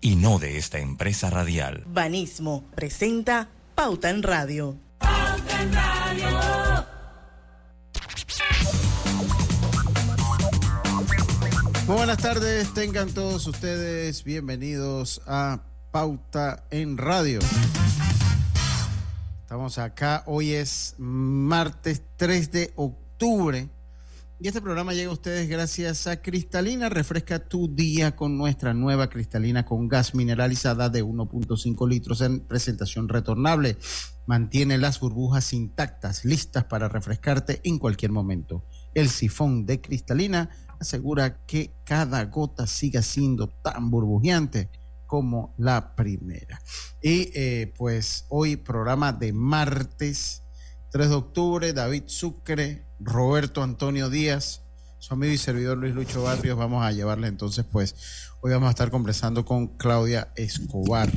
y no de esta empresa radial. Banismo presenta Pauta en Radio. Pauta en Radio. Muy buenas tardes, tengan todos ustedes bienvenidos a Pauta en Radio. Estamos acá, hoy es martes 3 de octubre octubre. Y este programa llega a ustedes gracias a Cristalina. Refresca tu día con nuestra nueva cristalina con gas mineralizada de 1.5 litros en presentación retornable. Mantiene las burbujas intactas, listas para refrescarte en cualquier momento. El sifón de cristalina asegura que cada gota siga siendo tan burbujeante como la primera. Y eh, pues hoy programa de martes 3 de octubre, David Sucre, Roberto Antonio Díaz, su amigo y servidor Luis Lucho Barrios. Vamos a llevarle entonces, pues, hoy vamos a estar conversando con Claudia Escobar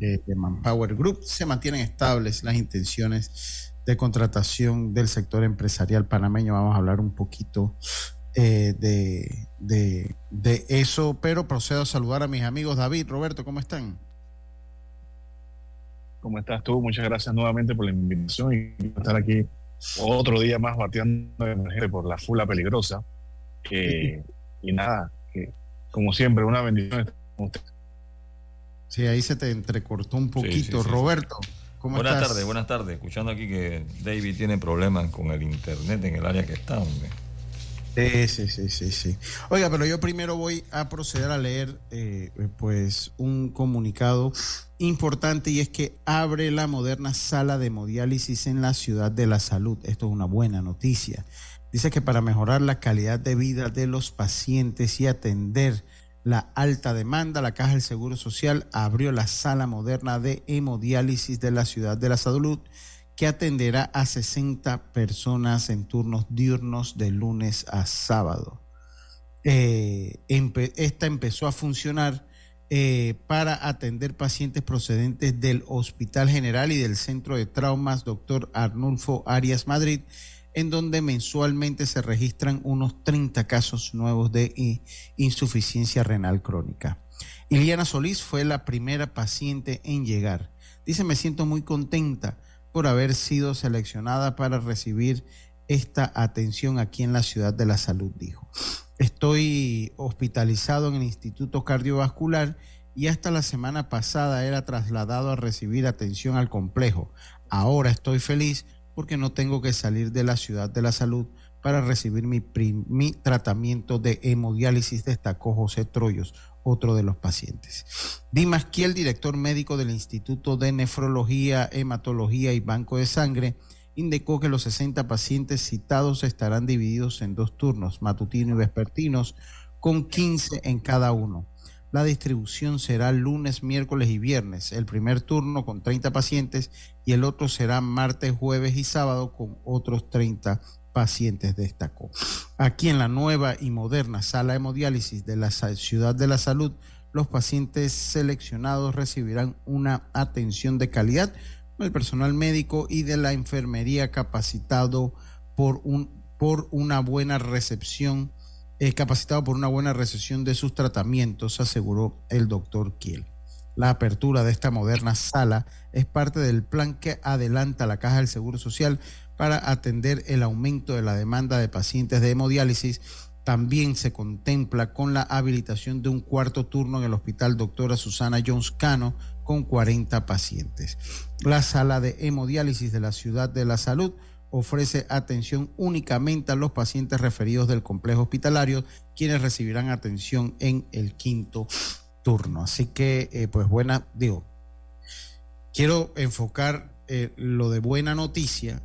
de, Manpower Group. Se mantienen estables las intenciones de contratación del sector empresarial panameño. Vamos a hablar un poquito eh, de, de eso, pero procedo a saludar a mis amigos. David, Roberto, ¿cómo están? ¿Cómo estás tú? Muchas gracias nuevamente por la invitación y estar aquí otro día más bateando por la fula peligrosa. y nada, que, como siempre, una bendición Sí, ahí se te entrecortó un poquito. Roberto, ¿cómo buenas tardes, buenas tardes. Escuchando aquí que David tiene problemas con el internet en el área que está, hombre. Sí, sí, sí, sí. Oiga, pero yo primero voy a proceder a leer eh, pues un comunicado importante y es que abre la moderna sala de hemodiálisis en la ciudad de la salud. Esto es una buena noticia. Dice que para mejorar la calidad de vida de los pacientes y atender la alta demanda, la Caja del Seguro Social abrió la sala moderna de hemodiálisis de la ciudad de la salud que atenderá a 60 personas en turnos diurnos de lunes a sábado. Eh, esta empezó a funcionar eh, para atender pacientes procedentes del Hospital General y del Centro de Traumas Dr. Arnulfo Arias Madrid, en donde mensualmente se registran unos 30 casos nuevos de insuficiencia renal crónica. Iliana Solís fue la primera paciente en llegar. Dice, me siento muy contenta por haber sido seleccionada para recibir esta atención aquí en la ciudad de la salud, dijo. Estoy hospitalizado en el Instituto Cardiovascular y hasta la semana pasada era trasladado a recibir atención al complejo. Ahora estoy feliz porque no tengo que salir de la ciudad de la salud para recibir mi, mi tratamiento de hemodiálisis, destacó José Troyos, otro de los pacientes. Dimas Kiel, director médico del Instituto de Nefrología, Hematología y Banco de Sangre, indicó que los 60 pacientes citados estarán divididos en dos turnos, matutino y vespertinos, con 15 en cada uno. La distribución será lunes, miércoles y viernes. El primer turno con 30 pacientes y el otro será martes, jueves y sábado con otros 30 pacientes, destacó. Aquí en la nueva y moderna sala de hemodiálisis de la Ciudad de la Salud, los pacientes seleccionados recibirán una atención de calidad el personal médico y de la enfermería capacitado por, un, por una buena recepción, eh, capacitado por una buena recepción de sus tratamientos, aseguró el doctor Kiel. La apertura de esta moderna sala es parte del plan que adelanta la Caja del Seguro Social para atender el aumento de la demanda de pacientes de hemodiálisis. También se contempla con la habilitación de un cuarto turno en el Hospital Doctora Susana Jones Cano con 40 pacientes. La sala de hemodiálisis de la Ciudad de la Salud ofrece atención únicamente a los pacientes referidos del complejo hospitalario, quienes recibirán atención en el quinto turno. Así que, eh, pues buena, digo, quiero enfocar eh, lo de buena noticia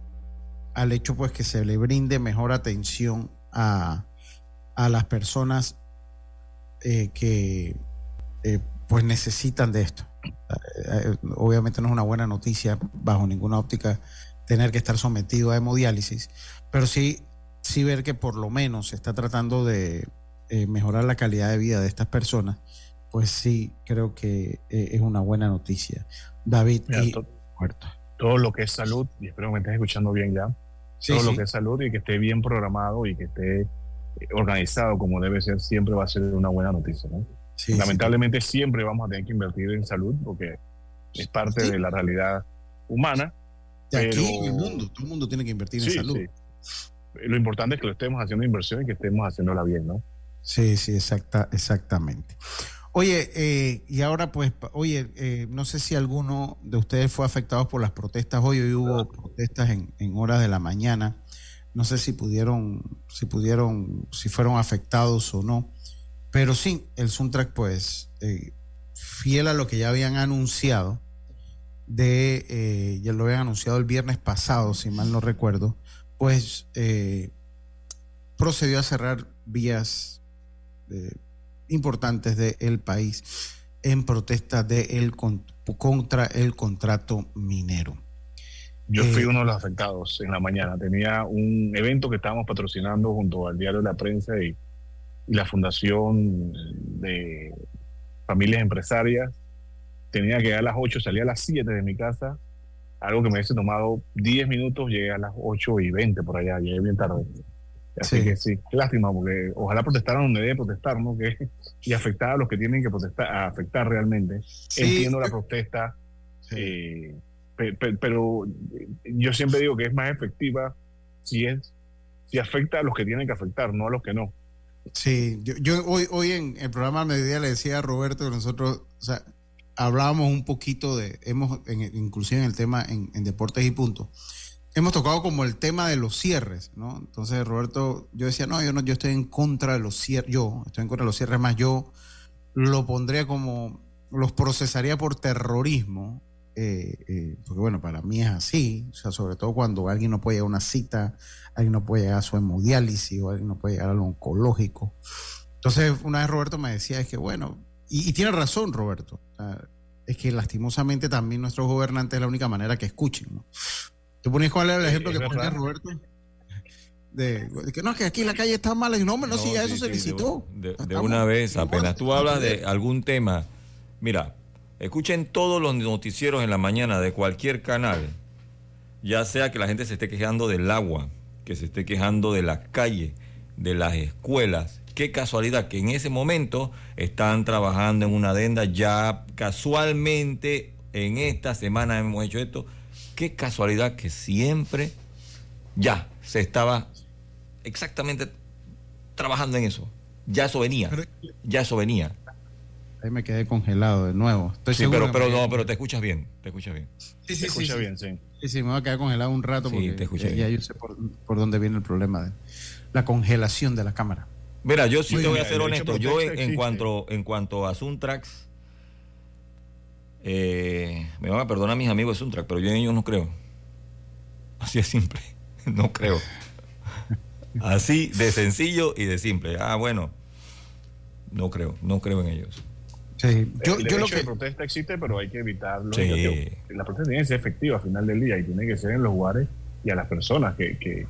al hecho pues que se le brinde mejor atención a, a las personas eh, que pues necesitan de esto. Eh, obviamente no es una buena noticia bajo ninguna óptica tener que estar sometido a hemodiálisis, pero sí, sí ver que por lo menos se está tratando de eh, mejorar la calidad de vida de estas personas, pues sí, creo que eh, es una buena noticia. David, y, todo lo que es salud, y espero que me estés escuchando bien ya, todo lo que es salud y que esté bien programado y que esté organizado como debe ser, siempre va a ser una buena noticia. ¿no? Lamentablemente siempre vamos a tener que invertir en salud porque es parte de la realidad humana. De aquí en el mundo, todo el mundo tiene que invertir en salud. Lo importante es que lo estemos haciendo inversión y que estemos haciéndola bien, ¿no? Sí, sí, exacta, exactamente. Oye, eh, y ahora pues, oye, eh, no sé si alguno de ustedes fue afectado por las protestas. Hoy, hoy hubo protestas en, en, horas de la mañana. No sé si pudieron, si pudieron, si fueron afectados o no. Pero sí, el Soundtrack, pues, eh, fiel a lo que ya habían anunciado, de, eh, ya lo habían anunciado el viernes pasado, si mal no recuerdo, pues eh, procedió a cerrar vías importantes del país en protesta de el, contra el contrato minero. Yo fui uno de los afectados en la mañana. Tenía un evento que estábamos patrocinando junto al diario de la prensa y y la Fundación de Familias Empresarias. Tenía que llegar a las 8, salía a las 7 de mi casa, algo que me hubiese tomado 10 minutos, llegué a las 8 y 20 por allá, llegué bien tarde. Así que sí, lástima, porque ojalá protestaran donde debe protestar, ¿no? Que, y afectar a los que tienen que protestar, afectar realmente. Entiendo la protesta, eh, pero yo siempre digo que es más efectiva si es si afecta a los que tienen que afectar, no a los que no. Sí, yo, yo hoy, hoy en el programa Mediodía le decía a Roberto que nosotros, o sea, hablábamos un poquito de, hemos, en, inclusive en el tema en, deportes y puntos, hemos tocado como el tema de los cierres, ¿no? Entonces Roberto, yo decía, no, yo no, yo estoy en contra de los cierres, yo estoy en contra de los cierres, más yo lo pondría como, los procesaría por terrorismo, eh, eh, porque bueno, para mí es así, o sea, sobre todo cuando alguien no puede llegar a una cita, alguien no puede llegar a su hemodiálisis o alguien no puede llegar a lo oncológico. Entonces, una vez Roberto me decía, es que bueno, y, tiene razón Roberto, es que lastimosamente también nuestros gobernantes es la única manera que escuchen. ¿no? ¿Tú ponías cuál era el ejemplo que ponía Roberto? De, que no, que aquí la calle está mala. Y no, no, si ya eso se licitó. De, una vez, apenas tú hablas de algún tema, mira, Escuchen todos los noticieros en la mañana de cualquier canal, ya sea que la gente se esté quejando del agua, que se esté quejando de la calle, de las escuelas. Qué casualidad que en ese momento están trabajando en una adenda, ya casualmente en esta semana hemos hecho esto. Qué casualidad que siempre ya se estaba exactamente trabajando en eso. Ya eso venía. Ya eso venía. Ahí me quedé congelado de nuevo. Estoy sí, pero, pero, no, pero te escuchas bien. Te escuchas bien. Sí, sí, te escucha bien, sí. Sí, sí, me voy a quedar congelado un rato porque te ya, ya, yo sé por, por, dónde viene el problema de la congelación de la cámara. Mira, yo sí te voy a ser honesto. Yo en, cuanto, en cuanto a Suntrax, eh, me van a perdonar mis amigos de Suntrax, pero yo en ellos no creo. Así es simple. No creo. Así de sencillo y de simple. Ah, bueno. No creo, no creo en ellos. Sí. Yo, el yo lo que... de protesta existe, pero hay que evitarlo. La protesta tiene que ser efectiva al final del día y tiene que ser en los lugares y a las personas que, que,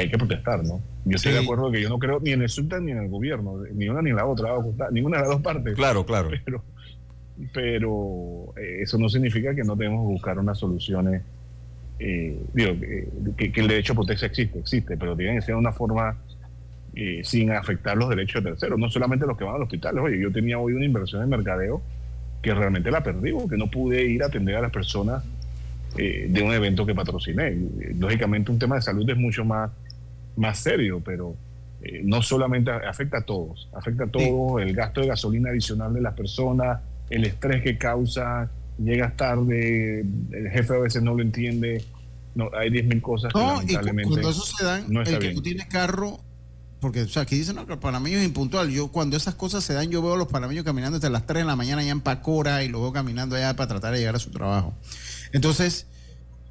hay que protestar, ¿no? Yo estoy de acuerdo que yo no creo ni en el sultán ni en el gobierno, ni una ni la otra, ninguna de las dos partes. Claro, claro. Pero, pero eh, eso no significa que no debemos buscar unas soluciones. Eh, digo, eh, que, que, el derecho a protesta existe, existe, pero tiene que ser una forma eh, sin afectar los derechos de terceros, no solamente los que van al hospital. Oye, yo tenía hoy una inversión en mercadeo que realmente la perdí porque no pude ir a atender a las personas eh, de un evento que patrociné. Lógicamente un tema de salud es mucho más, más serio, pero no solamente afecta a todos, afecta a todos, el gasto de gasolina adicional de las personas, el estrés que causa, llegas tarde, el jefe a veces no lo entiende, no, hay 10.000 cosas. que lamentablemente cuando eso se dan, el que no tiene carro porque, o sea, aquí dicen, no, que el panameño es impuntual. Yo, cuando esas cosas se dan, yo veo a los panameños caminando desde las 3 de la mañana allá en Pacora y luego caminando allá para tratar de llegar a su trabajo. Entonces,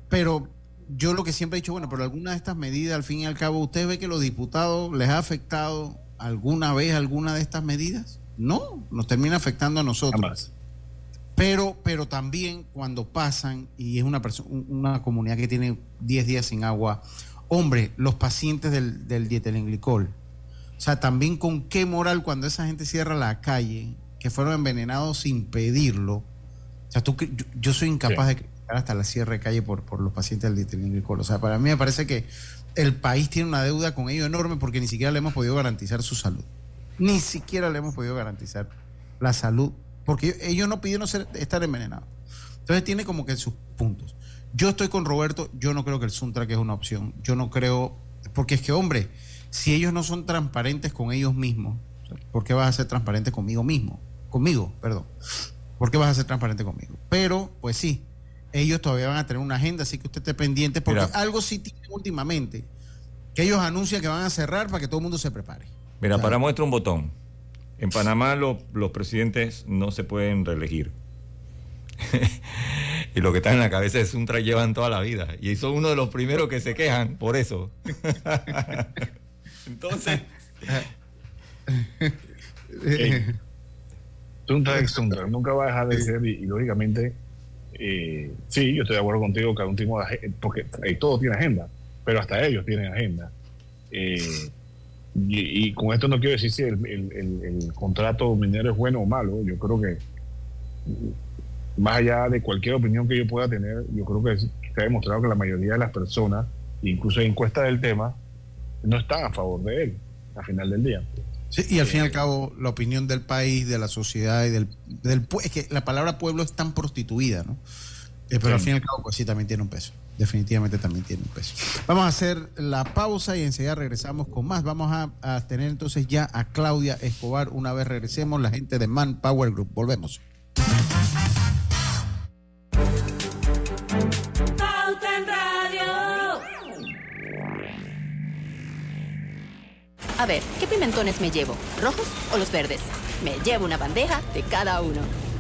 pero yo lo que siempre he dicho, bueno, pero alguna de estas medidas, al fin y al cabo, ¿usted ve que los diputados les ha afectado alguna vez alguna de estas medidas? No, nos termina afectando a nosotros. Pero, pero también cuando pasan y es una, una comunidad que tiene 10 días sin agua, hombre, los pacientes del, del dietilenglicol, o sea, también con qué moral cuando esa gente cierra la calle, que fueron envenenados sin pedirlo. O sea, tú, yo, yo soy incapaz de criticar hasta la cierre de calle por, por los pacientes del dietilenglicol. O sea, para mí me parece que el país tiene una deuda con ellos enorme porque ni siquiera le hemos podido garantizar su salud. Ni siquiera le hemos podido garantizar la salud porque ellos no pidieron ser, estar envenenados. Entonces tiene como que sus puntos. Yo estoy con Roberto, yo no creo que el Suntrack es una opción. Yo no creo, porque es que, hombre, si ellos no son transparentes con ellos mismos, ¿por qué vas a ser transparente conmigo mismo? Conmigo, perdón. ¿Por qué vas a ser transparente conmigo? Pero, pues sí, ellos todavía van a tener una agenda, así que usted esté pendiente, porque algo sí tienen últimamente, que ellos anuncian que van a cerrar para que todo el mundo se prepare. Mira, para muestra un botón. En Panamá los presidentes no se pueden reelegir. y lo que está en la cabeza es un llevan toda la vida. Y son uno de los primeros que se quejan por eso. Entonces. Nunca va a dejar de ser, y, lógicamente, eh, sí, yo estoy de acuerdo contigo que un tipo porque todo tiene agenda, pero hasta ellos tienen agenda. Eh, y, con esto no quiero decir si el, contrato minero es bueno o malo. Yo creo que, más allá de cualquier opinión que yo pueda tener, yo creo que se ha demostrado que la mayoría de las personas, incluso en encuestas del tema, no están a favor de él, al final del día. Sí, y al fin y al cabo, la opinión del país, de la sociedad y del, del es que la palabra pueblo es tan prostituida, ¿no? Eh, pero al fin y al cabo, pues sí, también tiene un peso definitivamente también tiene un peso. Vamos a hacer la pausa y enseguida regresamos con más. Vamos a, tener entonces ya a Claudia Escobar una vez regresemos, la gente de Manpower Group. Volvemos. A ver, ¿qué pimentones me llevo? ¿Rojos o los verdes? Me llevo una bandeja de cada uno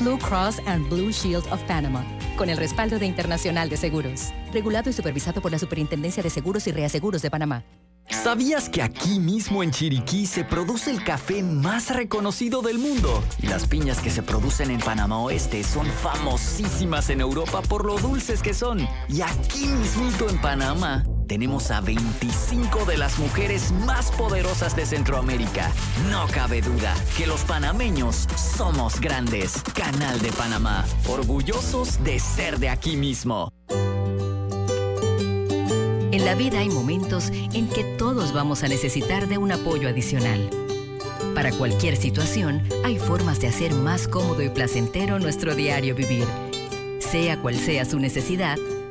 Blue Cross and Blue Shield of Panama con el respaldo de Internacional de Seguros. Regulado y supervisado por la Superintendencia de Seguros y Reaseguros de Panamá. ¿Sabías que aquí mismo en Chiriquí se produce el café más reconocido del mundo? Y las piñas que se producen en Panamá Oeste son famosísimas en Europa por lo dulces que son. Y aquí mismito en Panamá tenemos a 25 de las mujeres más poderosas de Centroamérica. No cabe duda que los panameños somos grandes. Canal de Panamá, orgullosos de ser de aquí mismo. En la vida hay momentos en que todos vamos a necesitar de un apoyo adicional. Para cualquier situación, hay formas de hacer más cómodo y placentero nuestro diario vivir. Sea cual sea su necesidad,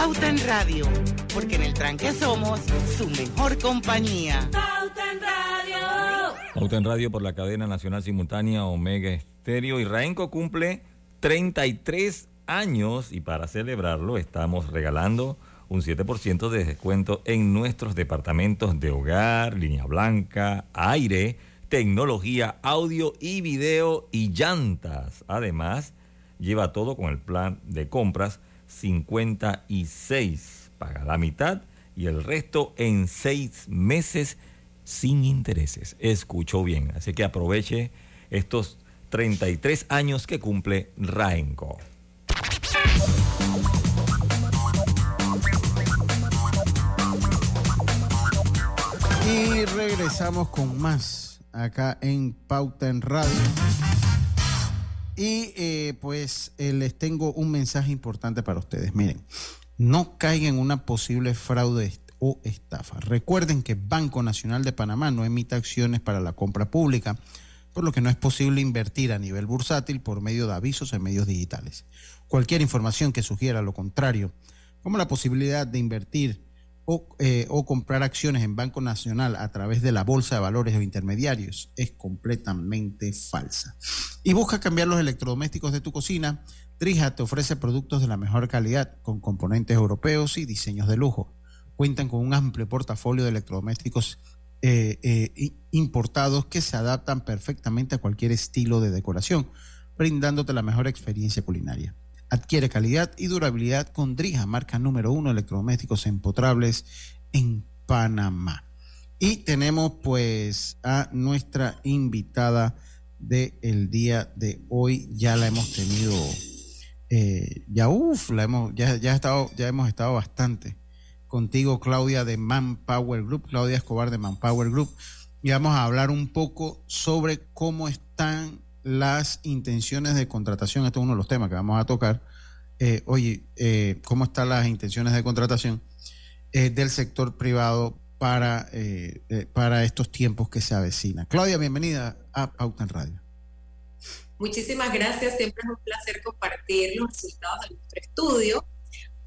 Pauta en Radio, porque en el tranque somos su mejor compañía. Pauta en Radio. Pauta en Radio por la cadena nacional simultánea Omega Estéreo. Y Raenco cumple 33 años y para celebrarlo estamos regalando un 7% de descuento en nuestros departamentos de hogar, línea blanca, aire, tecnología, audio y video y llantas. Además, lleva todo con el plan de compras 56. Paga la mitad y el resto en seis meses sin intereses. Escuchó bien, así que aproveche estos 33 años que cumple Raenco. Y regresamos con más acá en Pauta en Radio. Y eh, pues eh, les tengo un mensaje importante para ustedes. Miren, no caigan en una posible fraude o estafa. Recuerden que Banco Nacional de Panamá no emite acciones para la compra pública, por lo que no es posible invertir a nivel bursátil por medio de avisos en medios digitales. Cualquier información que sugiera lo contrario, como la posibilidad de invertir o, eh, o, comprar acciones en Banco Nacional a través de la bolsa de valores o intermediarios es completamente falsa. Y busca cambiar los electrodomésticos de tu cocina. Trija te ofrece productos de la mejor calidad con componentes europeos y diseños de lujo. Cuentan con un amplio portafolio de electrodomésticos eh, eh, importados que se adaptan perfectamente a cualquier estilo de decoración, brindándote la mejor experiencia culinaria. Adquiere calidad y durabilidad con Drija, marca número uno de electrodomésticos empotrables en Panamá. Y tenemos pues a nuestra invitada del día de hoy. Ya la hemos tenido, eh, ya uff, la hemos, ya, ya, estado, ya hemos estado bastante contigo, Claudia de Manpower Group, Claudia Escobar de Manpower Group. Y vamos a hablar un poco sobre cómo están las intenciones de contratación. Este es uno de los temas que vamos a tocar. Eh, oye, eh, ¿cómo están las intenciones de contratación eh, del sector privado para, eh, para estos tiempos que se avecinan? Claudia, bienvenida a Pauta Radio. Muchísimas gracias. Siempre es un placer compartir los resultados de nuestro estudio.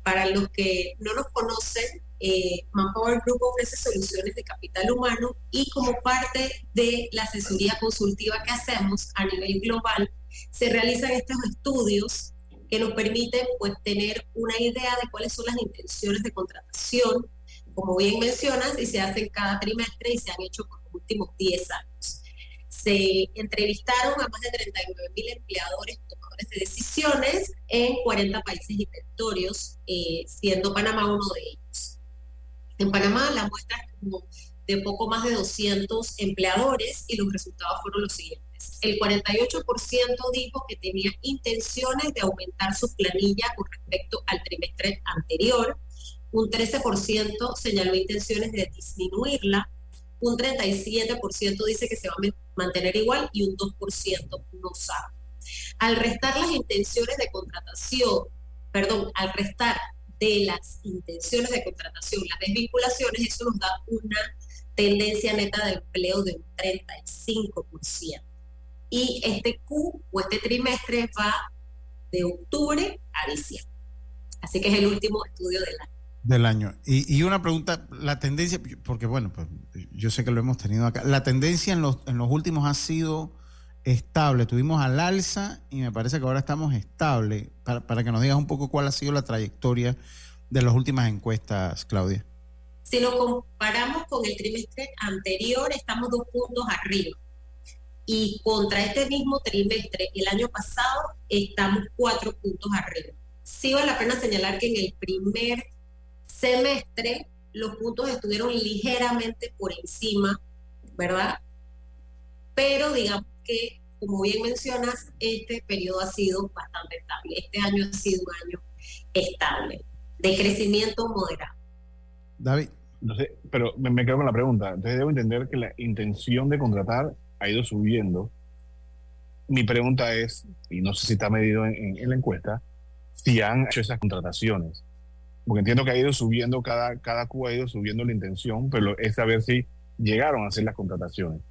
Para los que no nos conocen, eh, Manpower Group ofrece soluciones de capital humano y como parte de la asesoría consultiva que hacemos a nivel global, se realizan estos estudios que nos permiten pues tener una idea de cuáles son las intenciones de contratación, como bien mencionas, y se hacen cada trimestre y se han hecho por los últimos 10 años. Se entrevistaron a más de 39 mil empleadores tomadores de decisiones en 40 países y territorios, eh, siendo Panamá uno de ellos. En Panamá la muestra es como de poco más de 200 empleadores y los resultados fueron los siguientes. El 48% dijo que tenía intenciones de aumentar su planilla con respecto al trimestre anterior, un 13% señaló intenciones de disminuirla, un 37% dice que se va a mantener igual y un 2% no sabe. Al restar las intenciones de contratación, perdón, al restar de las intenciones de contratación, las desvinculaciones, eso nos da una tendencia neta de empleo de un 35%. Y este Q o este trimestre va de octubre a diciembre. Así que es el último estudio del año. Del año. Y, y, una pregunta, la tendencia, porque bueno, pues yo sé que lo hemos tenido acá, la tendencia en los, en los últimos ha sido estable, tuvimos al alza y me parece que ahora estamos estable, para, para que nos digas un poco cuál ha sido la trayectoria de las últimas encuestas, Claudia. Si lo comparamos con el trimestre anterior, estamos dos puntos arriba. y contra este mismo trimestre el año pasado estamos cuatro puntos arriba. Sí vale la pena señalar que en el primer semestre los puntos estuvieron ligeramente por encima, ¿verdad? Pero digamos que, como bien mencionas, este periodo ha sido bastante estable. Este año ha sido un año estable, de crecimiento moderado. David. Entonces, pero me, quedo con la pregunta. Entonces debo entender que la intención de contratar ha ido subiendo. Mi pregunta es, y no sé si está medido en, la encuesta, si han hecho esas contrataciones. Porque entiendo que ha ido subiendo, cada, cada Cuba ha ido subiendo la intención, pero es saber si llegaron a hacer las contrataciones.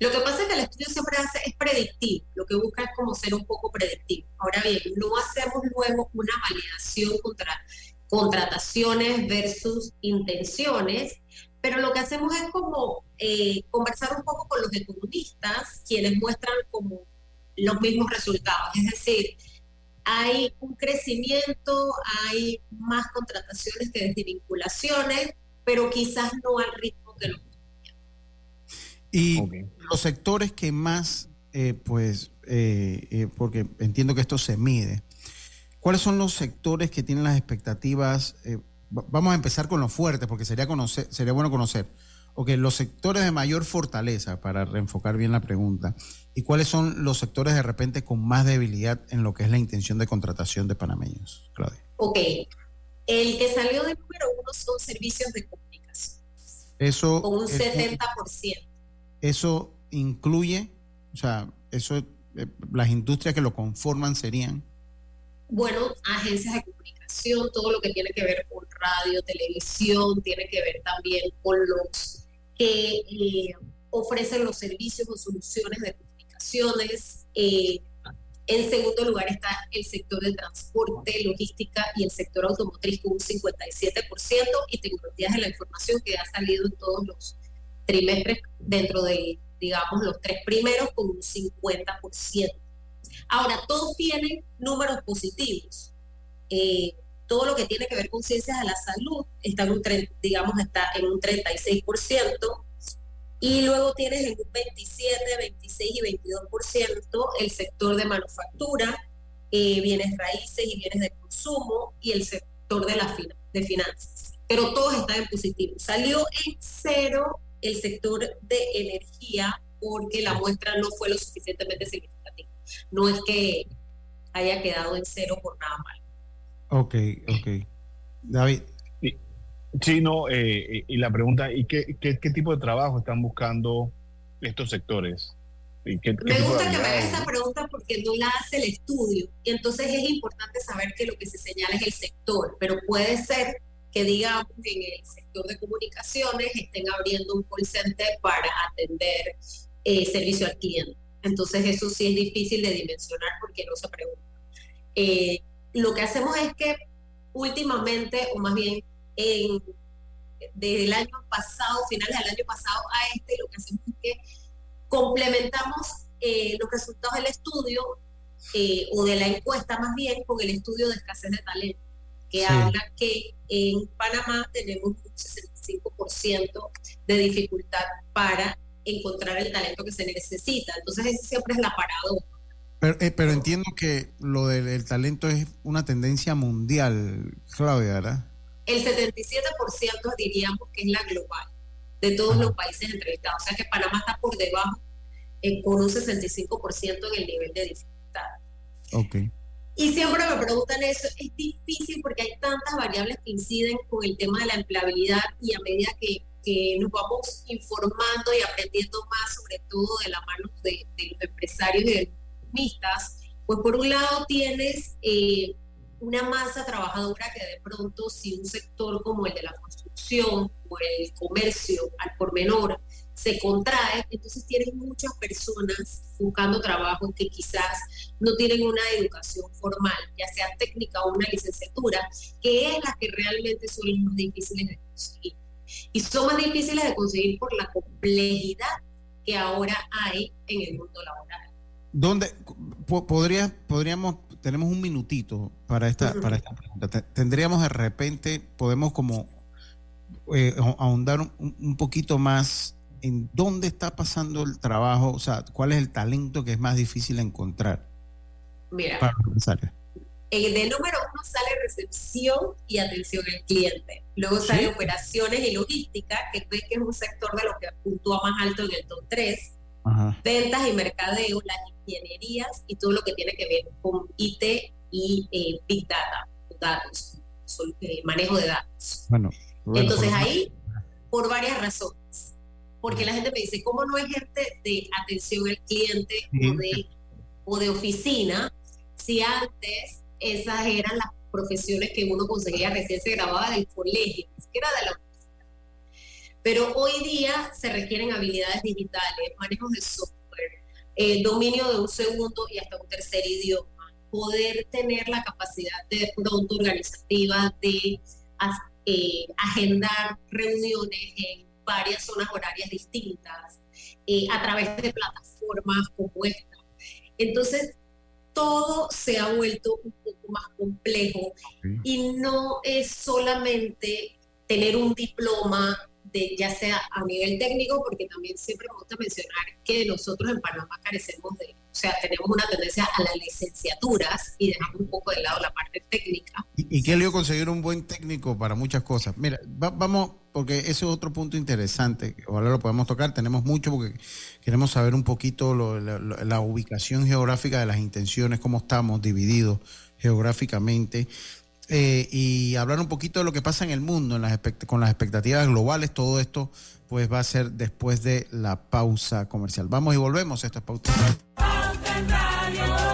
Lo que pasa es que el estudio siempre hace, es predictivo, lo que busca es como ser un poco predictivo. Ahora bien, no hacemos luego una validación contra contrataciones versus intenciones, pero lo que hacemos es como eh, conversar un poco con los economistas, quienes muestran como los mismos resultados. Es decir, hay un crecimiento, hay más contrataciones que desvinculaciones, pero quizás no al ritmo que lo y los sectores que más, eh, pues, eh, porque entiendo que esto se mide, ¿Cuáles son los sectores que tienen las expectativas? Eh, vamos a empezar con los fuertes, porque sería, conocer, sería bueno conocer. Ok, los sectores de mayor fortaleza, para reenfocar bien la pregunta. ¿Y cuáles son los sectores de repente con más debilidad en lo que es la intención de contratación de panameños, Claudia? Ok, el que salió de número uno son servicios de comunicación. Eso. Con un 70%. Eso incluye, o sea, eso, eh, las industrias que lo conforman serían bueno, agencias de comunicación, todo lo que tiene que ver con radio, televisión, tiene que ver también con los que eh, ofrecen los servicios o soluciones de comunicaciones. Eh, en segundo lugar está el sector de transporte, logística y el sector automotriz con un 57% y tecnologías de la información que ha salido en todos los trimestres dentro de, digamos, los tres primeros con un 50%. Ahora, todos tienen números positivos. Eh, todo lo que tiene que ver con ciencias de la salud está en un, digamos, está en un 36%, y luego tienes en un 27, 26 y 22% el sector de manufactura, eh, bienes raíces y bienes de consumo, y el sector de, la de finanzas. Pero todos están en positivo. Salió en cero el sector de energía porque la muestra no fue lo suficientemente significativa no es que haya quedado en cero por nada mal. Ok, ok. David. Sí, no, eh, y la pregunta, ¿y qué, qué, tipo de trabajo están buscando estos sectores? Me gusta que me haga esa pregunta porque no la hace el estudio. Y entonces es importante saber que lo que se señala es el sector, pero puede ser que, digamos, en el sector de comunicaciones estén abriendo un call center para atender eh, servicio al cliente. Entonces eso sí es difícil de dimensionar porque no se pregunta. Eh, lo que hacemos es que últimamente, o más bien desde el año pasado, finales del año pasado a este, lo que hacemos es que complementamos eh, los resultados del estudio eh, o de la encuesta más bien con el estudio de escasez de talento, que habla que en Panamá tenemos un 65% de dificultad para encontrar el talento que se necesita. Entonces, ese siempre es la paradoja. Pero, eh, pero entiendo que lo del talento es una tendencia mundial, Claudia, ¿verdad? El 77% diríamos que es la global de todos los países entrevistados. O sea que Panamá está por debajo eh, con un 65% en el nivel de dificultad. Ok. Y siempre me preguntan eso, es difícil porque hay tantas variables que inciden con el tema de la empleabilidad y a medida que que nos vamos informando y aprendiendo más, sobre todo de la mano de, los empresarios y de los economistas, pues por un lado tienes eh, una masa trabajadora que de pronto si un sector como el de la construcción o el comercio al por menor se contrae, entonces tienes muchas personas buscando trabajo que quizás no tienen una educación formal, ya sea técnica o una licenciatura, que es la que realmente son las más difíciles de conseguir y son más difíciles de conseguir por la complejidad que ahora hay en el mundo laboral. ¿Dónde podría, podríamos, tenemos un minutito para esta, para esta pregunta? Tendríamos de repente, podemos como eh, ahondar un, poquito más en dónde está pasando el trabajo, o sea, cuál es el talento que es más difícil encontrar Mira, para de número uno sale recepción y atención al cliente. Luego ¿Sí? sale operaciones y logística, que ve que es un sector de lo que puntúa más alto en el top 3. Ajá. ventas y mercadeo, las ingenierías y todo lo que tiene que ver con IT y eh, Big Data, datos, eh, manejo de datos. Bueno, bueno, Entonces por- ahí, por varias razones, porque la gente me dice, ¿cómo no hay gente de atención al cliente o, de, o de oficina si antes esas eran las profesiones que uno conseguía recién se grababa del colegio, ni siquiera de la pero hoy día se requieren habilidades digitales, manejos de software, eh, dominio de un segundo y hasta un tercer idioma, poder tener la capacidad de pronto organizativa de eh, agendar reuniones en varias zonas horarias distintas eh, a través de plataformas como esta. Entonces, todo se ha vuelto un poco más complejo y no es solamente tener un diploma de ya sea a nivel técnico, porque también siempre me gusta mencionar que nosotros en Panamá carecemos de, o sea, tenemos una tendencia a las licenciaturas y dejamos un poco de lado la parte técnica. ¿Y, y qué lío conseguir un buen técnico para muchas cosas? Mira, va- vamos, porque eso es otro punto interesante, ojalá lo podemos tocar, tenemos mucho porque queremos saber un poquito la, ubicación geográfica de las intenciones, cómo estamos divididos geográficamente. eh, y hablar un poquito de lo que pasa en el mundo, con las expectativas globales, todo esto pues va a ser después de la pausa comercial. Vamos y volvemos, esto es Pauta Radio.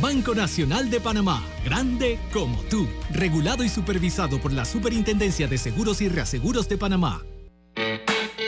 Banco Nacional de Panamá, grande como tú, regulado y supervisado por la Superintendencia de Seguros y Reaseguros de Panamá.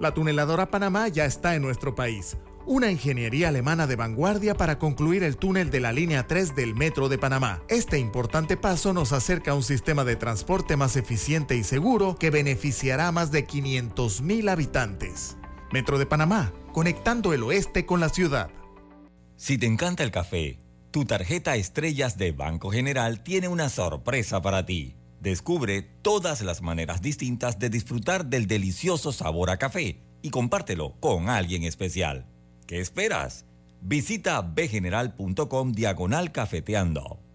La tuneladora Panamá ya está en nuestro país. Una ingeniería alemana de vanguardia para concluir el túnel de la línea 3 del Metro de Panamá. Este importante paso nos acerca a un sistema de transporte más eficiente y seguro que beneficiará a más de 500 mil habitantes. Metro de Panamá, conectando el oeste con la ciudad. Si te encanta el café, tu tarjeta Estrellas de Banco General tiene una sorpresa para ti. Descubre todas las maneras distintas de disfrutar del delicioso sabor a café y compártelo con alguien especial. ¿Qué esperas? Visita bgeneral.com diagonal cafeteando.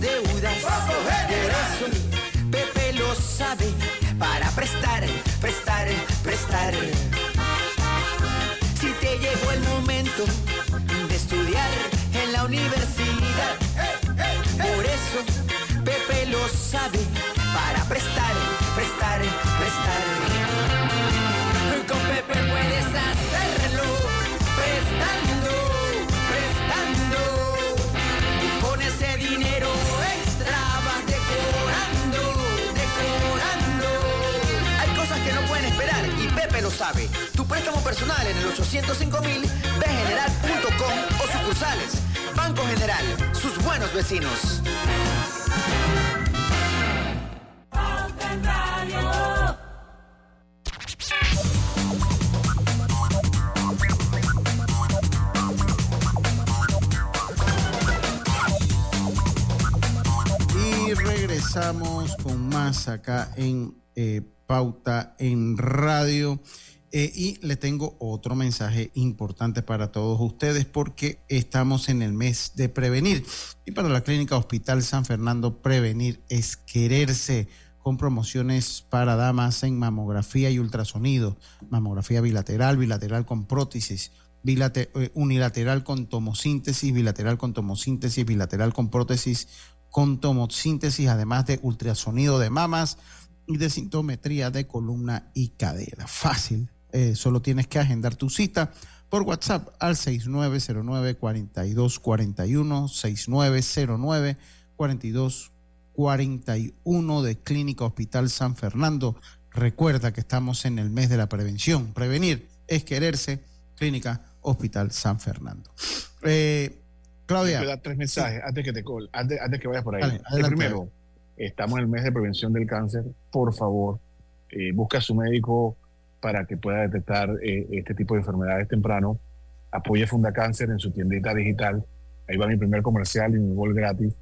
deudas. Por eso, Pepe lo sabe, para prestar, prestar, prestar. Tu préstamo personal en el 805 mil, bgeneral.com o sucursales. Banco General, sus buenos vecinos. Y regresamos con más acá en eh, Pauta en Radio. Eh, y le tengo otro mensaje importante para todos ustedes porque estamos en el mes de prevenir. Y para la Clínica Hospital San Fernando, prevenir es quererse con promociones para damas en mamografía y ultrasonido, mamografía bilateral, bilateral con prótesis, bilate- eh, unilateral con tomosíntesis, bilateral con tomosíntesis, bilateral con prótesis con tomosíntesis, además de ultrasonido de mamas y de sintometría de columna y cadera. Fácil, eh, solo tienes que agendar tu cita por WhatsApp al 6909-4241, 6909-4241 de Clínica Hospital San Fernando. Recuerda que estamos en el mes de la prevención. Prevenir es quererse. Clínica Hospital San Fernando. Eh, Claudia. Te dar tres mensajes antes que te col, antes, antes que vayas por ahí. Dale, el adelante. primero, estamos en el mes de prevención del cáncer. Por favor, eh, busca a su médico para que pueda detectar eh, este tipo de enfermedades temprano. Apoye Fundacáncer en su tiendita digital. Ahí va mi primer comercial y mi gol gratis.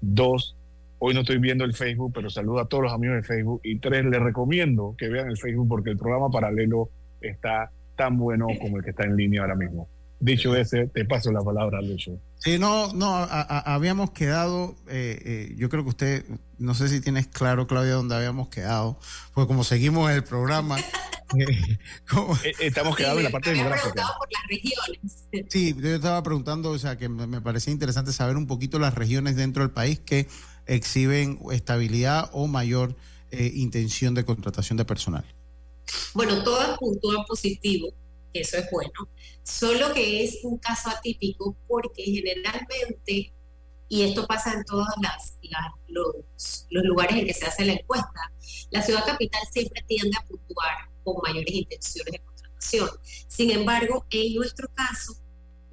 Dos, hoy no estoy viendo el Facebook, pero saludo a todos los amigos de Facebook. Y tres, les recomiendo que vean el Facebook porque el programa paralelo está tan bueno como el que está en línea ahora mismo. Dicho ese, te paso la palabra, Lucho. Sí, no, no, habíamos quedado, eh, eh, yo creo que usted, no sé si tienes claro, Claudia, dónde habíamos quedado, porque como seguimos el programa, eh, Estamos quedados en la parte demográfica. por las regiones. sí, yo estaba preguntando, o sea, que me, parecía interesante saber un poquito las regiones dentro del país que exhiben estabilidad o mayor eh, intención de contratación de personal. Bueno, todas puntúan positivo, que eso es bueno. Solo que es un caso atípico porque generalmente, y esto pasa en todos las, las- los, los lugares en que se hace la encuesta, la ciudad capital siempre tiende a puntuar con mayores intenciones de contratación. Sin embargo, en nuestro caso,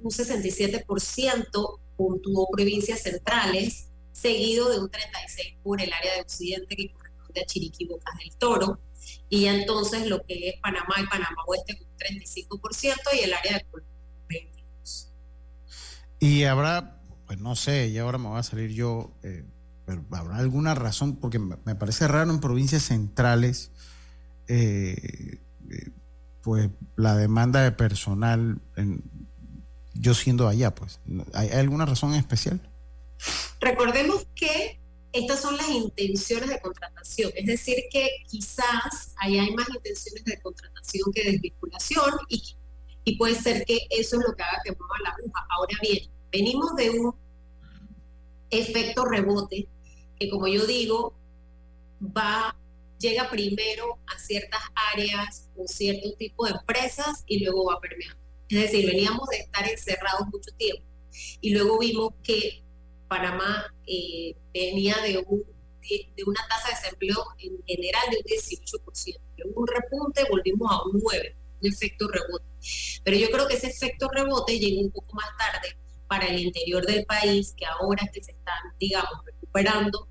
un 67% puntuó provincias centrales, seguido de un 36% por el área de occidente que corresponde a Chiriquí, Bocas del Toro, y entonces lo que es Panamá y Panamá Oeste con un 35% y el área de Colombia con 22%. Y habrá, pues no sé, y ahora me va a salir yo, eh, pero habrá alguna razón, porque me parece raro en provincias centrales, eh, eh, pues la demanda de personal, yo siendo allá, pues, ¿hay, alguna razón especial? Recordemos que estas son las intenciones de contratación, es decir, que quizás ahí hay más intenciones de contratación que de desvinculación y, y puede ser que eso es lo que haga que mueva la aguja. Ahora bien, venimos de un efecto rebote que, como yo digo, va llega primero a ciertas áreas o cierto tipo de empresas y luego va permeando. Es decir, veníamos de estar encerrados mucho tiempo y luego vimos que Panamá eh, venía de, un, de, de una tasa de desempleo en general de un 18%. Luego un repunte, volvimos a un 9%, un efecto rebote. Pero yo creo que ese efecto rebote llegó un poco más tarde para el interior del país, que ahora es que se están, digamos, recuperando.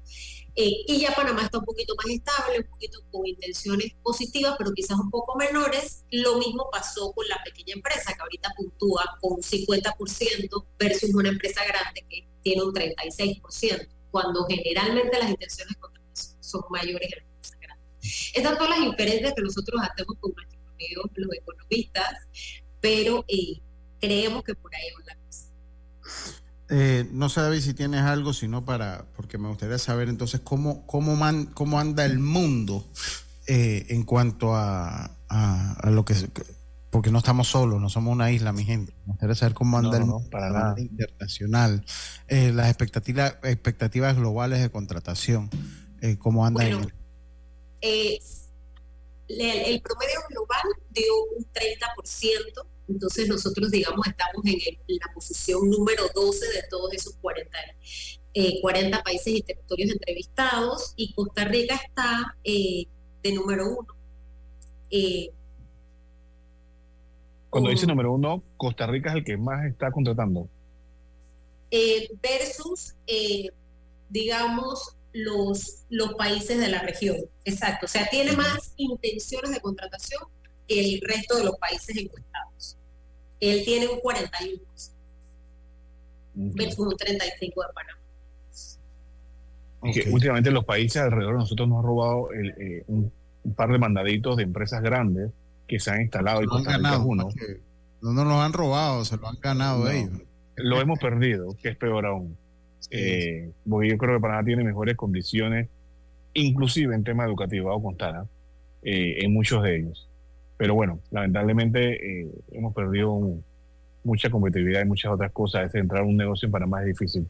Eh, y ya Panamá está un poquito más estable, un poquito con intenciones positivas, pero quizás un poco menores. Lo mismo pasó con la pequeña empresa, que ahorita puntúa con un 50% versus una empresa grande que tiene un 36%, cuando generalmente las intenciones son mayores en la empresa grande. Estas son las inferencias que nosotros hacemos con nuestros amigos, los economistas, pero eh, creemos que por ahí va la cosa. Eh, no sé, David, si tienes algo, sino para, porque me gustaría saber entonces cómo, cómo, man- cómo anda el mundo eh, en cuanto a, a- a lo que, se- porque no estamos solos, no somos una isla, mi gente. Me gustaría saber cómo anda No, el no, mundo para nada. internacional, eh, las expectativas, expectativas globales de contratación, eh, cómo anda en- Bueno, eh, le- el promedio global dio un 30%, entonces nosotros, digamos, estamos en, el- en la posición número 12 de todos esos 40, eh, 40 países y territorios entrevistados, y Costa Rica está eh, de número uno. Eh, Cuando dice número uno, Costa Rica es el que más está contratando. Versus, eh, digamos, los, los países de la región. Exacto. O sea, tiene más intenciones de contratación el resto de los países encuestados. Él tiene un 41%, versus un 35% de Panamá. Que últimamente los países alrededor de nosotros nos han robado el, eh, un, un par de mandaditos de empresas grandes que se han instalado y uno. No nos lo han robado, se lo han ganado No. ellos. Lo hemos perdido, que es peor aún. Eh, porque yo creo que Panamá tiene mejores condiciones, inclusive en tema educativo, hago constar, ¿ah? eh, en muchos de ellos. Pero bueno, lamentablemente eh, hemos perdido un- mucha competitividad y muchas otras cosas. Ese entrar a un negocio en Panamá es difícil.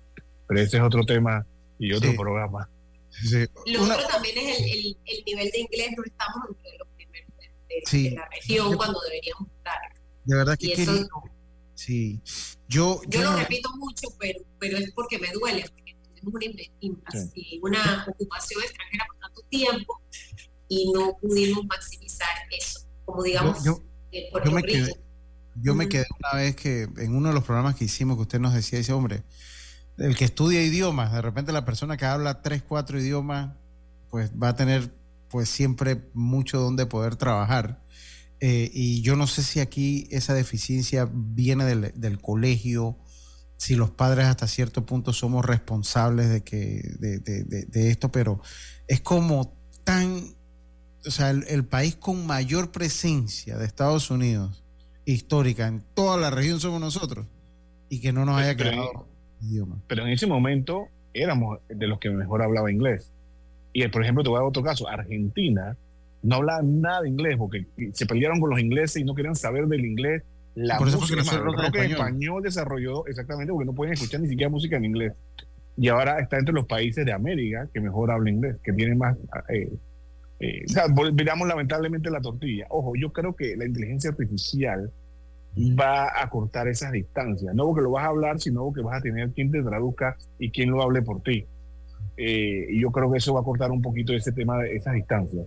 Pero ese es otro tema y otro programa. Lo otro también es el, el- el nivel de inglés, no estamos entre los primeros de, de- Sí. de la región cuando deberíamos estar. De verdad que eso-. Sí. Yo, Yo yo lo no- repito mucho, pero, pero es porque me duele, porque tuvimos una ocupación extranjera por tanto tiempo y no pudimos maximizar eso, como digamos yo- me quedé, yo me quedé una vez que en uno de los programas que hicimos que usted nos decía, dice, hombre, el que estudia idiomas, de repente la persona que habla tres, cuatro idiomas, pues va a tener pues siempre mucho donde poder trabajar. Eh, y yo no sé si aquí esa deficiencia viene del, del colegio, si los padres hasta cierto punto somos responsables de que de, de- de- de esto, pero es como tan, o sea, el, el país con mayor presencia de Estados Unidos histórica en toda la región somos nosotros y que no nos haya Pero- quedado idioma. Pero en ese momento éramos de los que mejor hablaba inglés. Y por ejemplo, te voy a dar otro caso. Argentina no hablaba nada de inglés porque se pelearon con los ingleses y no querían saber del inglés. La Por eso música, el rock español. español desarrolló exactamente porque no pueden escuchar ni siquiera música en inglés. Y ahora está entre los países de América que mejor habla inglés, que tienen más... eh, eh, o sea, miramos lamentablemente la tortilla. Ojo, yo creo que la inteligencia artificial va a cortar esas distancias. No porque lo vas a hablar, sino porque vas a tener quien te traduzca y quien lo hable por ti. Eh, y yo creo que eso va a cortar un poquito ese tema de esas distancias.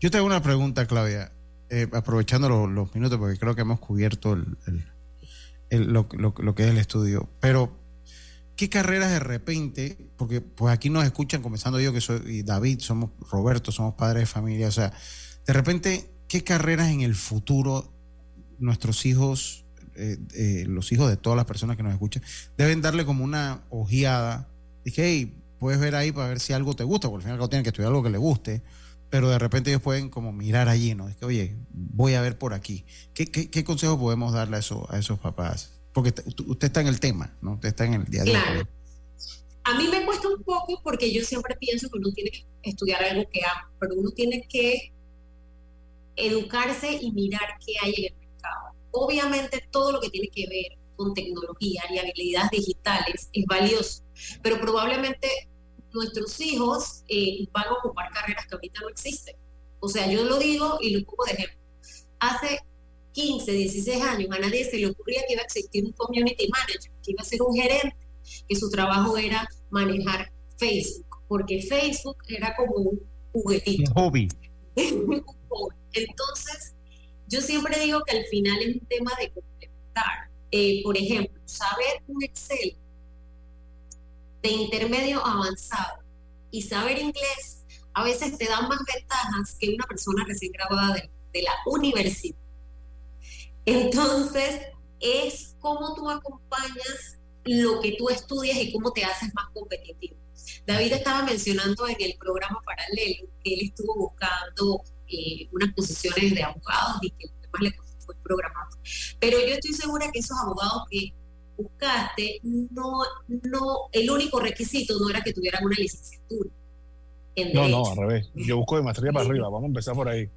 Yo te hago una pregunta, Claudia, eh, aprovechando lo- los minutos, porque creo que hemos cubierto lo que es el estudio. Pero, ¿qué carreras de repente? Porque pues aquí nos escuchan, comenzando yo que soy David, somos Roberto, somos padres de familia. O sea, de repente, ¿qué carreras en el futuro nuestros hijos, eh, eh, los hijos de todas las personas que nos escuchan, deben darle como una ojeada? Dije, hey, puedes ver ahí para ver si algo te gusta, porque al final tienen que estudiar algo que le guste pero de repente ellos pueden como mirar allí, ¿no? Es que, oye, voy a ver por aquí. ¿Qué, qué, qué consejo podemos darle a, eso, a esos papás? Porque usted está en el tema, ¿no? Usted está en el día a día. Claro. A mí me cuesta un poco porque yo siempre pienso que uno tiene que estudiar algo que ama, pero uno tiene que educarse y mirar qué hay en el mercado. Obviamente todo lo que tiene que ver con tecnología y habilidades digitales es valioso, pero probablemente nuestros hijos eh, van a ocupar carreras que ahorita no existen. O sea, yo lo digo y lo pongo de ejemplo. Hace 15, 16 años a nadie se le ocurría que iba a existir un community manager, que iba a ser un gerente, que su trabajo era manejar Facebook, porque Facebook era como un juguetito. Un hobby. Entonces, yo siempre digo que al final es un tema de complementar. Eh, por ejemplo, saber un Excel de intermedio avanzado y saber inglés a veces te da más ventajas que una persona recién graduada de, de la universidad. Entonces, es cómo tú acompañas lo que tú estudias y cómo te haces más competitivo. David estaba mencionando en el programa paralelo que él estuvo buscando eh, unas posiciones de abogados y que lo que más le fue programado. Pero yo estoy segura que esos abogados que buscaste, no, no, el único requisito no era que tuvieran una licenciatura en No, derecho. no, al revés. Yo busco de maestría para arriba. Vamos a empezar por ahí.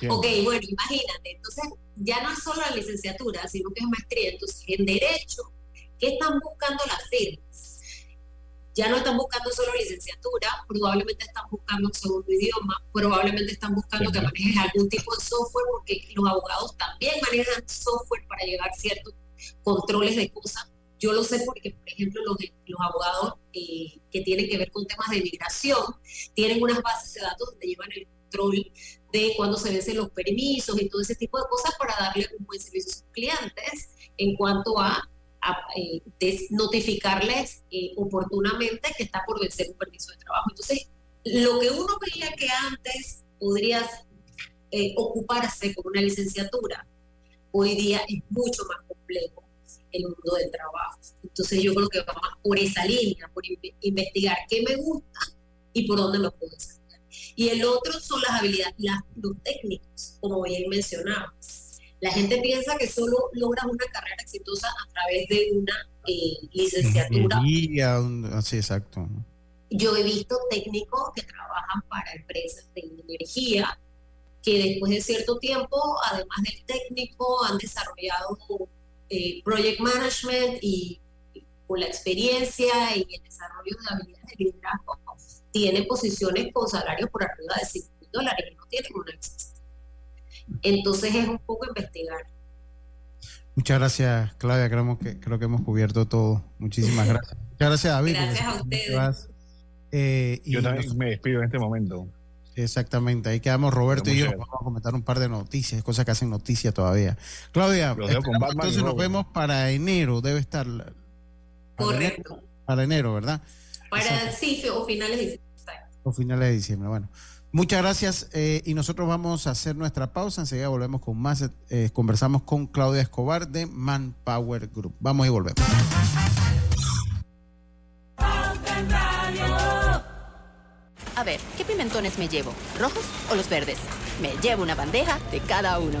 Bien. Ok, bueno, imagínate. Entonces, ya no es solo la licenciatura, sino que es maestría. Entonces, en Derecho, ¿qué están buscando las firmas? Ya no están buscando solo licenciatura, probablemente están buscando un segundo idioma, probablemente están buscando que manejes algún tipo de software, porque los abogados también manejan software para llevar ciertos controles de cosas. Yo lo sé porque, por ejemplo, los, los abogados eh, que tienen que ver con temas de migración tienen unas bases de datos donde llevan el control de cuándo se vencen los permisos y todo ese tipo de cosas para darle un buen servicio a sus clientes en cuanto a, eh, notificarles eh, oportunamente que está por vencer un permiso de trabajo. Entonces, lo que uno veía que antes podrías eh, ocuparse con una licenciatura, hoy día es mucho más complejo el mundo del trabajo. Entonces yo creo que va más por esa línea, por investigar qué me gusta y por dónde lo puedo sacar. Y el otro son las habilidades, los técnicos, como bien mencionabas. La gente piensa que solo logras una carrera exitosa a través de una eh, licenciatura. Sí, exacto. Yo he visto técnicos que trabajan para empresas de energía que después de cierto tiempo, además del técnico, han desarrollado eh, project management y, con la experiencia y el desarrollo de habilidades de liderazgo, tienen posiciones con salarios por arriba de 5 mil dólares y no tienen una existencia. Entonces es un poco investigar. Muchas gracias, Claudia. Creo que, creo que hemos cubierto todo. Muchísimas gracias. Muchas gracias, David. Gracias a ustedes. Eh, y yo también me despido en este momento. Exactamente, ahí quedamos Roberto y yo. Vamos a comentar un par de noticias, cosas que hacen noticia todavía. Claudia, entonces nos vemos para enero, debe estar. Correcto. para enero, ¿verdad? Para sí, o finales de diciembre. O finales de diciembre, bueno. Muchas gracias eh, y nosotros vamos a hacer nuestra pausa. Enseguida volvemos con más. Eh, conversamos con Claudia Escobar de Manpower Group. Vamos y volvemos. A ver, ¿qué pimentones me llevo? ¿Rojos o los verdes? Me llevo una bandeja de cada uno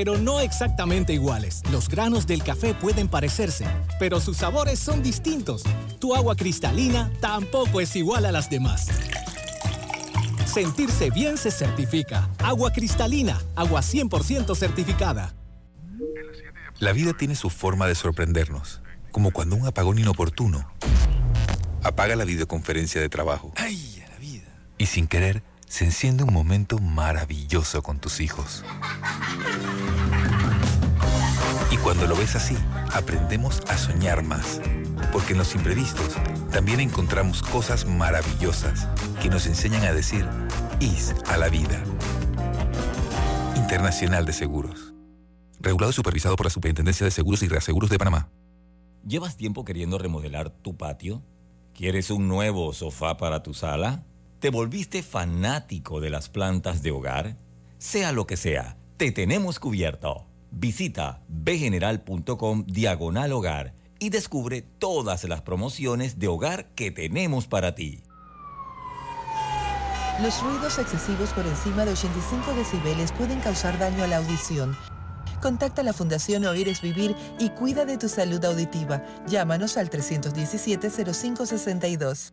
pero no exactamente iguales. Los granos del café pueden parecerse, pero sus sabores son distintos. Tu agua cristalina tampoco es igual a las demás. Sentirse bien se certifica. Agua cristalina, agua 100% certificada. La vida tiene su forma de sorprendernos, como cuando un apagón inoportuno apaga la videoconferencia de trabajo. ¡Ay, la vida! Y sin querer, se enciende un momento maravilloso con tus hijos. Y cuando lo ves así, aprendemos a soñar más. Porque en los imprevistos también encontramos cosas maravillosas que nos enseñan a decir IS a la vida. Internacional de Seguros. Regulado y supervisado por la Superintendencia de Seguros y Reaseguros de Panamá. ¿Llevas tiempo queriendo remodelar tu patio? ¿Quieres un nuevo sofá para tu sala? ¿Te volviste fanático de las plantas de hogar? Sea lo que sea, te tenemos cubierto. Visita bgeneral.com diagonal hogar y descubre todas las promociones de hogar que tenemos para ti. Los ruidos excesivos por encima de 85 decibeles pueden causar daño a la audición. Contacta a la Fundación Oír es Vivir y cuida de tu salud auditiva. Llámanos al 317-0562.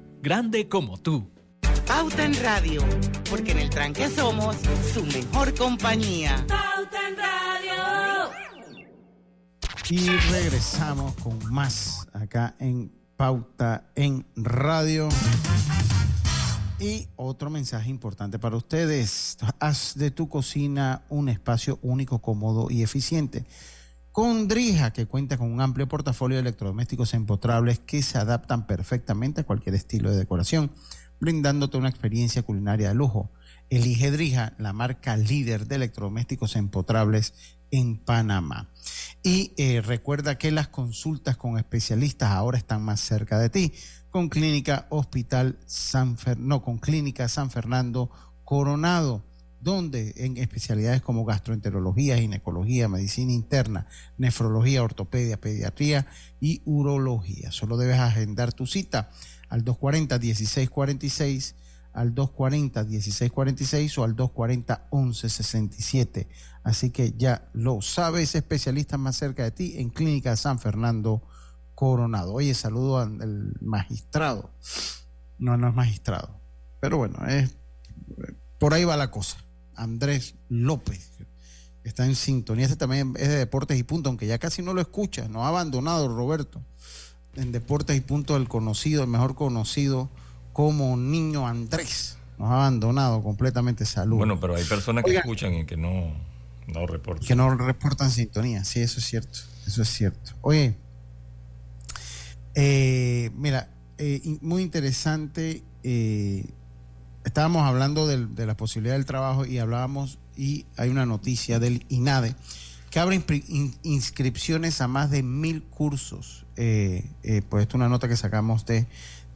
Grande como tú. Pauta en Radio, porque en el tranque somos su mejor compañía. Pauta en Radio. Y regresamos con más acá en Pauta en Radio. Y otro mensaje importante para ustedes. Haz de tu cocina un espacio único, cómodo y eficiente. Con Drija, que cuenta con un amplio portafolio de electrodomésticos empotrables que se adaptan perfectamente a cualquier estilo de decoración, brindándote una experiencia culinaria de lujo. Elige Drija, la marca líder de electrodomésticos empotrables en Panamá. Y eh, recuerda que las consultas con especialistas ahora están más cerca de ti, con Clínica Hospital San Fer no, con Clínica San Fernando Coronado, donde en especialidades como gastroenterología, ginecología, medicina interna, nefrología, ortopedia, pediatría y urología. Solo debes agendar tu cita al 240-1646, al 240-1646 o al 240-1167. Así que ya lo sabes, especialistas más cerca de ti en Clínica San Fernando Coronado. Oye, saludo al magistrado. No, no es magistrado. Pero bueno, es, por ahí va la cosa. Andrés López está en sintonía. Este también es de Deportes y Punto, aunque ya casi no lo escucha. No ha abandonado Roberto. En Deportes y Punto, el conocido, el mejor conocido como Niño Andrés. Nos ha abandonado completamente. Salud. Bueno, pero hay personas que escuchan y que no, no reportan. Que no reportan sintonía. Sí, eso es cierto. Eso es cierto. Oye, eh, mira, eh, muy interesante. Eh, estábamos hablando de, de, la posibilidad del trabajo y hablábamos, y hay una noticia del INADE, que abre in, inscripciones a más de mil cursos. Eh, eh, pues esto es una nota que sacamos de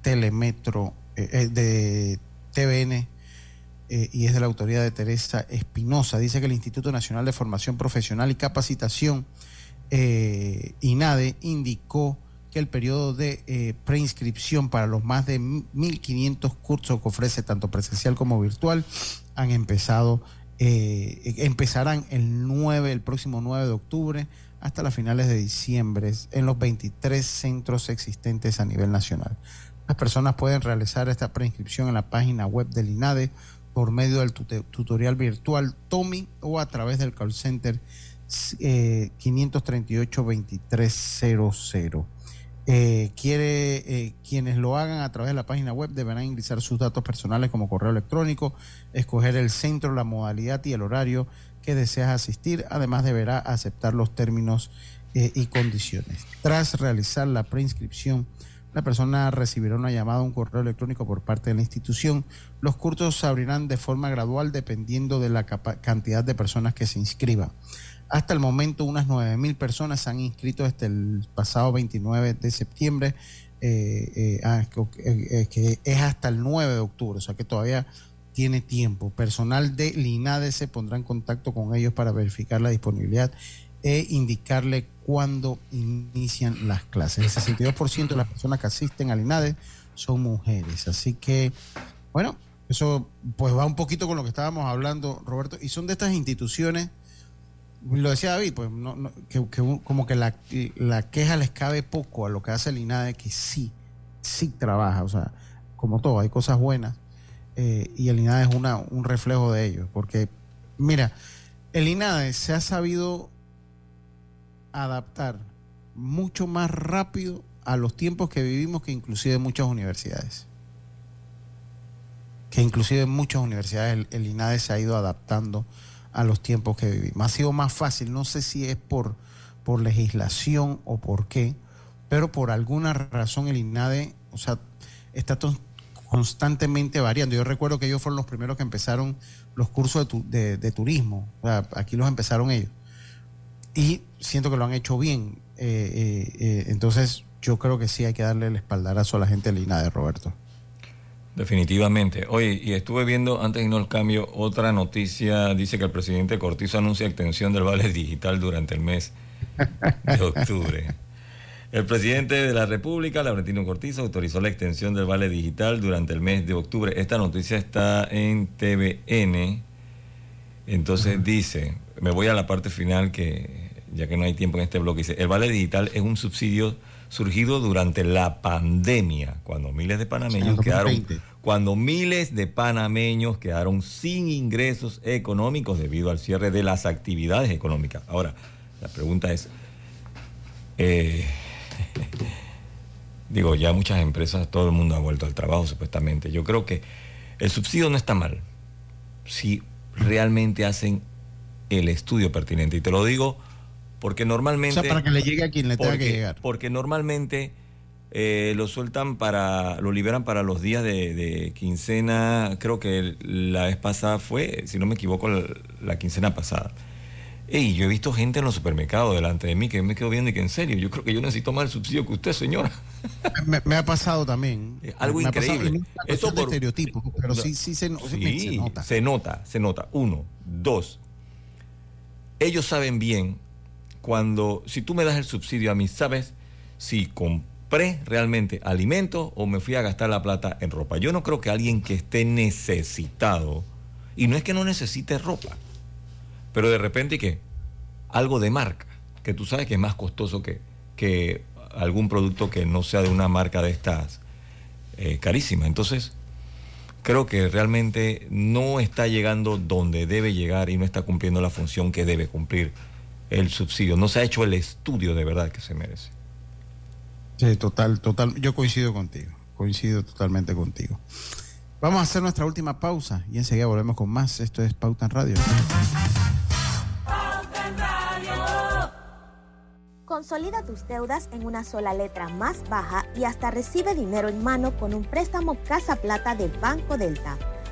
Telemetro, eh, de TVN, y es de la autoridad de Teresa Espinosa. Dice que el Instituto Nacional de Formación Profesional y Capacitación, INADE, indicó que el periodo de eh, preinscripción para los más de 1.500 cursos que ofrece tanto presencial como virtual han empezado, eh, empezarán el 9, el próximo 9 de octubre hasta las finales de diciembre en los 23 centros existentes a nivel nacional. Las personas pueden realizar esta preinscripción en la página web del INADE por medio del tutorial virtual TOMI o a través del call center eh, 538-2300. Eh, quiere eh, quienes lo hagan a través de la página web deberán ingresar sus datos personales como correo electrónico, escoger el centro, la modalidad y el horario que deseas asistir. Además deberá aceptar los términos eh, y condiciones. Tras realizar la preinscripción, la persona recibirá una llamada un correo electrónico por parte de la institución. Los cursos se abrirán de forma gradual dependiendo de la cantidad de personas que se inscriban. Hasta el momento, unas 9.000 personas se han inscrito desde el pasado 29 de septiembre, eh, eh, ah, eh, que es hasta el 9 de octubre, o sea que todavía tiene tiempo. Personal de LINADE se pondrá en contacto con ellos para verificar la disponibilidad e indicarle cuándo inician las clases. El 62% de las personas que asisten al INADE son mujeres. Así que, bueno, eso pues va un poquito con lo que estábamos hablando, Roberto, y son de estas instituciones lo decía David, pues no, no, que, que, como que la, la, queja les cabe poco a lo que hace el INADE, que sí, sí trabaja, o sea, como todo, hay cosas buenas eh, y el INADE es una, un reflejo de ello, porque mira, el INADE se ha sabido adaptar mucho más rápido a los tiempos que vivimos que inclusive muchas universidades. Que inclusive en muchas universidades el, el INADE se ha ido adaptando a los tiempos que vivimos. Ha sido más fácil, no sé si es por, por legislación o por qué, pero por alguna razón el INADE, o sea, está constantemente variando. Yo recuerdo que ellos fueron los primeros que empezaron los cursos de, tu, de, turismo, o sea, aquí los empezaron ellos. Y siento que lo han hecho bien. Eh, eh, eh, entonces, yo creo que sí hay que darle el espaldarazo a la gente del INADE, Roberto. Definitivamente. Oye, y estuve viendo, antes de no el cambio, otra noticia. Dice que el presidente Cortizo anuncia extensión del vale digital durante el mes de octubre. El presidente de la República, Laurentino Cortizo, autorizó la extensión del vale digital durante el mes de octubre. Esta noticia está en TVN. Entonces dice, me voy a la parte final que ya que no hay tiempo en este bloque, dice, el vale digital es un subsidio surgido durante la pandemia, cuando miles de panameños quedaron cuando miles de panameños quedaron sin ingresos económicos debido al cierre de las actividades económicas. Ahora, la pregunta es, eh, digo, ya muchas empresas, todo el mundo ha vuelto al trabajo supuestamente. Yo creo que el subsidio no está mal si realmente hacen el estudio pertinente. Y te lo digo porque normalmente... O sea, para que le llegue a quien le tenga que llegar. Porque normalmente eh, lo sueltan para, lo liberan para los días de, quincena, creo que la vez pasada fue, si no me equivoco, la, quincena pasada. Y yo he visto gente en los supermercados delante de mí que me quedo viendo y que en serio, yo creo que yo necesito más el subsidio que usted, señora. Me, ha pasado también. algo increíble. Eso por estereotipo, pero sí, sí, se, sí, nota. Se nota, se nota. Uno. Dos. Ellos saben bien cuando, si tú me das el subsidio a mí, ¿sabes si compré realmente alimento o me fui a gastar la plata en ropa? Yo no creo que alguien que esté necesitado, y no es que no necesite ropa, pero de repente que algo de marca, que tú sabes que es más costoso que, que algún producto que no sea de una marca de estas eh, carísima. Entonces, creo que realmente no está llegando donde debe llegar y no está cumpliendo la función que debe cumplir el subsidio. No se ha hecho el estudio de verdad que se merece. Sí, total, total. Yo coincido contigo. Coincido totalmente contigo. Vamos a hacer nuestra última pausa y enseguida volvemos con más. Esto es Pauta en Radio. Pauta en Radio. Consolida tus deudas en una sola letra más baja y hasta recibe dinero en mano con un préstamo Casa Plata del Banco Delta.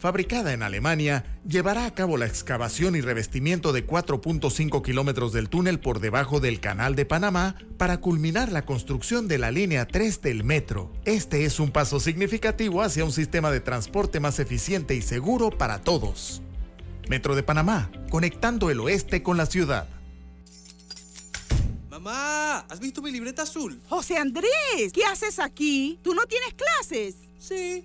fabricada en Alemania, llevará a cabo la excavación y revestimiento de 4.5 kilómetros del túnel por debajo del Canal de Panamá para culminar la construcción de la línea 3 del metro. Este es un paso significativo hacia un sistema de transporte más eficiente y seguro para todos. Metro de Panamá, conectando el oeste con la ciudad. Mamá, ¿has visto mi libreta azul? José Andrés, ¿qué haces aquí? ¿Tú no tienes clases? Sí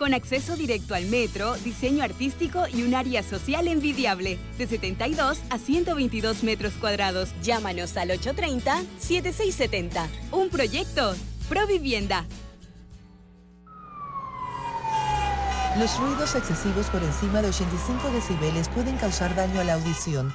con acceso directo al metro, diseño artístico y un área social envidiable, de 72 a 122 metros cuadrados. Llámanos al 830-7670. Un proyecto, Provivienda. Los ruidos excesivos por encima de 85 decibeles pueden causar daño a la audición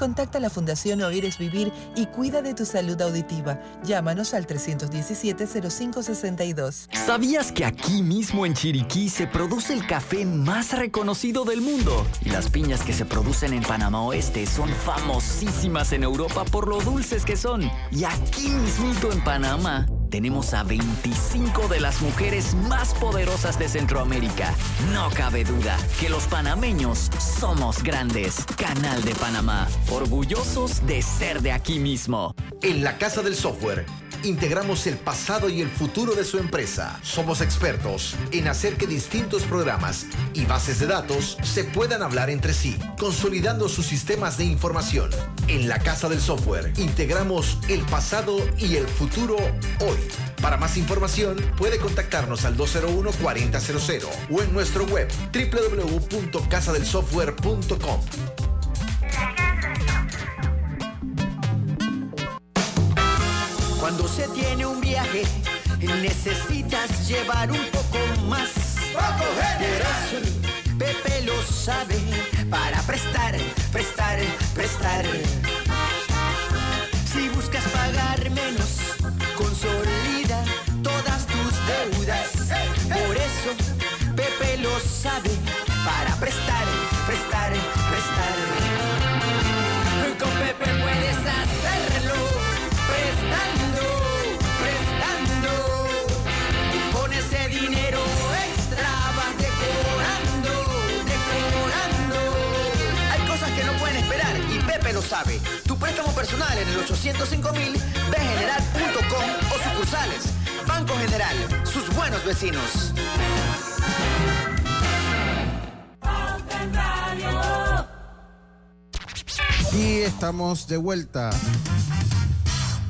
Contacta a la Fundación Oír es Vivir y cuida de tu salud auditiva. Llámanos al 317-0562. ¿Sabías que aquí mismo en Chiriquí se produce el café más reconocido del mundo? Y las piñas que se producen en Panamá Oeste son famosísimas en Europa por lo dulces que son. Y aquí mismito en Panamá tenemos a 25 de las mujeres más poderosas de Centroamérica. No cabe duda que los panameños somos grandes. Canal de Panamá, orgullosos de ser de aquí mismo. En la Casa del Software integramos el pasado y el futuro de su empresa. Somos expertos en hacer que distintos programas y bases de datos se puedan hablar entre sí, consolidando sus sistemas de información. En la Casa del Software integramos el pasado y el futuro hoy. Para más información puede contactarnos al 201-4000 o en nuestro web www.casadelsoftware.com. Cuando se tiene un viaje, necesitas llevar un poco más. Pero eso Pepe lo sabe. Para prestar, prestar, prestar. Tu préstamo personal en el 805 mil, bgeneral.com o sucursales. Banco General, sus buenos vecinos. Y estamos de vuelta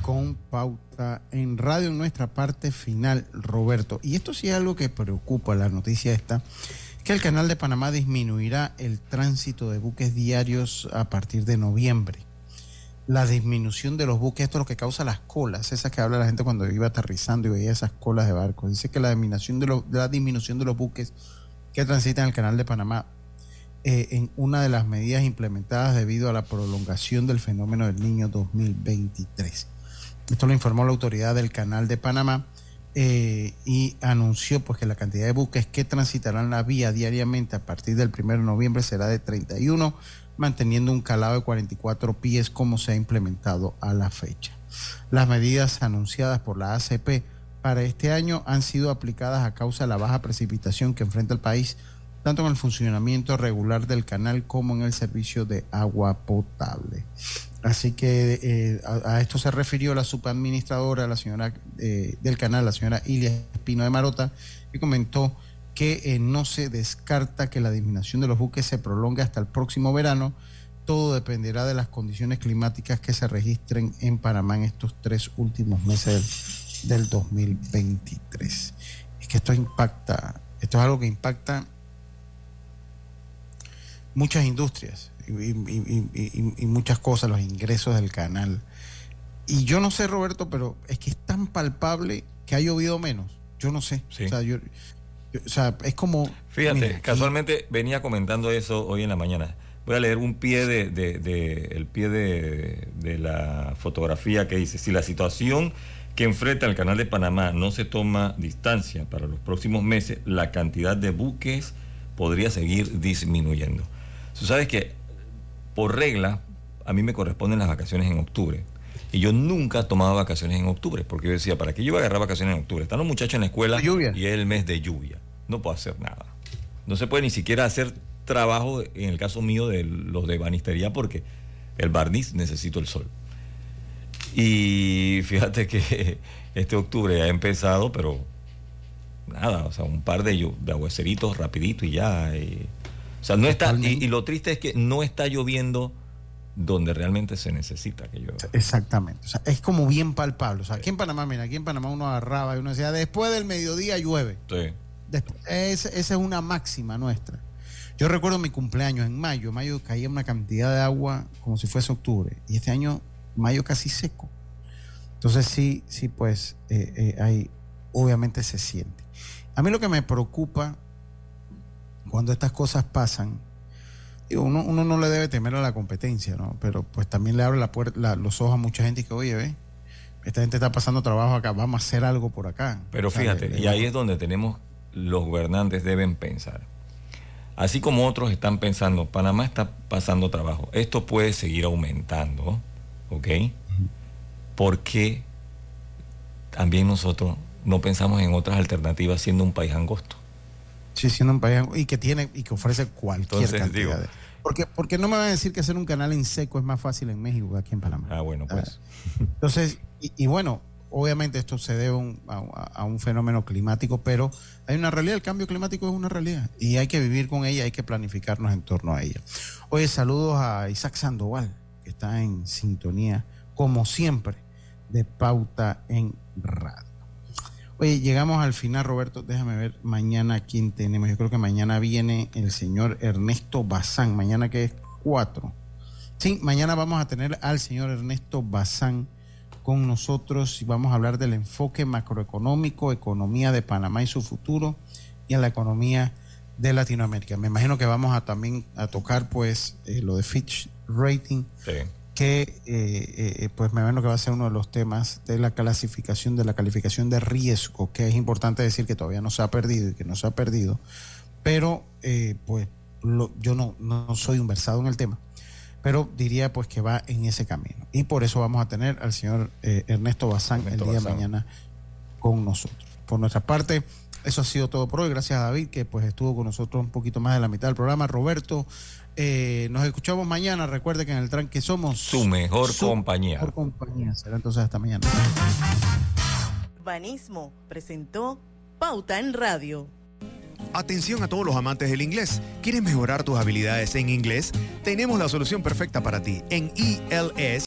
con pauta en radio en nuestra parte final, Roberto. Y esto sí es algo que preocupa, la noticia esta, que el canal de Panamá disminuirá el tránsito de buques diarios a partir de noviembre. La disminución de los buques, esto es lo que causa las colas, esas que habla la gente cuando iba aterrizando y veía esas colas de barcos. Dice que la disminución de, los, la disminución de los buques que transitan el canal de Panamá eh, en una de las medidas implementadas debido a la prolongación del fenómeno del niño 2023. Esto lo informó la autoridad del Canal de Panamá eh, y anunció pues que la cantidad de buques que transitarán la vía diariamente a partir del 1 de noviembre será de 31, manteniendo un calado de 44 pies como se ha implementado a la fecha. Las medidas anunciadas por la ACP para este año han sido aplicadas a causa de la baja precipitación que enfrenta el país tanto en el funcionamiento regular del canal como en el servicio de agua potable. Así que eh, a, esto se refirió la subadministradora, la señora eh, del canal, la señora Ilia Espino de Marota, y comentó que eh, no se descarta que la disminución de los buques se prolongue hasta el próximo verano. Todo dependerá de las condiciones climáticas que se registren en Panamá en estos tres últimos meses del, del 2023. Es que esto impacta, esto es algo que impacta muchas industrias y, muchas cosas, los ingresos del canal. Y yo no sé, Roberto, pero es que es tan palpable que ha llovido menos. Yo no sé. O, sea, es como... Fíjate, casualmente venía comentando eso hoy en la mañana. Voy a leer un pie de, de, el pie de, de la fotografía que dice, si la situación que enfrenta el canal de Panamá no se toma distancia para los próximos meses, la cantidad de buques podría seguir disminuyendo. Tú sabes que por regla a mí me corresponden las vacaciones en octubre. Y yo nunca tomaba vacaciones en octubre, porque yo decía, ¿para qué yo iba a agarrar vacaciones en octubre? Están los muchachos en la escuela y es el mes de lluvia. No puedo hacer nada. No se puede ni siquiera hacer trabajo, en el caso mío, de los de banistería, porque el barniz necesito el sol. Y fíjate que este octubre ha empezado, pero nada, o sea, un par de, de aguaceritos rapidito y ya. O sea, no está, y, lo triste es que no está lloviendo donde realmente se necesita que llueva. Exactamente. O sea, es como bien palpable. O sea, aquí en Panamá, mira, aquí en Panamá uno agarraba y uno decía, después del mediodía llueve. Sí. esa es una máxima nuestra. Yo recuerdo mi cumpleaños en mayo. Mayo caía una cantidad de agua como si fuese octubre. Y este año, mayo casi seco. Entonces sí, sí, pues eh, eh, ahí obviamente se siente. A mí lo que me preocupa cuando estas cosas pasan, uno, uno, no le debe temer a la competencia, ¿no? Pero pues también le abre la puerta, los ojos a mucha gente que, oye, ve, esta gente está pasando trabajo acá, vamos a hacer algo por acá. Pero fíjate, y ahí es donde tenemos, los gobernantes deben pensar. Así como otros están pensando, Panamá está pasando trabajo, esto puede seguir aumentando, ¿ok? Porque también nosotros no pensamos en otras alternativas siendo un país angosto. Sí, siendo un país y que tiene y que ofrece cualquier cantidad. porque, porque no me van a decir que hacer un canal en seco es más fácil en México que aquí en Panamá. Ah, bueno, pues. Ah, entonces, y, bueno, obviamente esto se debe a, un fenómeno climático, pero hay una realidad, el cambio climático es una realidad y hay que vivir con ella, hay que planificarnos en torno a ella. Oye, saludos a Isaac Sandoval, que está en sintonía, como siempre, de Pauta en Radio. Oye, llegamos al final, Roberto. Déjame ver mañana quién tenemos. Yo creo que mañana viene el señor Ernesto Bazán. Mañana que es 4. Sí, mañana vamos a tener al señor Ernesto Bazán con nosotros y vamos a hablar del enfoque macroeconómico, economía de Panamá y su futuro y en la economía de Latinoamérica. Me imagino que vamos a también a tocar pues eh, lo de Fitch Rating. Sí que eh, eh, pues me imagino que va a ser uno de los temas de la clasificación, de la calificación de riesgo, que es importante decir que todavía no se ha perdido y que no se ha perdido, pero eh, pues yo no, no soy un versado en el tema, pero diría pues que va en ese camino. Y por eso vamos a tener al señor Ernesto Bazán el día de mañana con nosotros. Por nuestra parte, eso ha sido todo por hoy. Gracias a David, que pues estuvo con nosotros un poquito más de la mitad del programa. Roberto, eh, nos escuchamos mañana. Recuerde que en el tranque somos su mejor compañía. Mejor compañía. Será entonces hasta mañana. Banismo presentó Pauta en Radio. Atención a todos los amantes del inglés. ¿Quieres mejorar tus habilidades en inglés? Tenemos la solución perfecta para ti. En ELS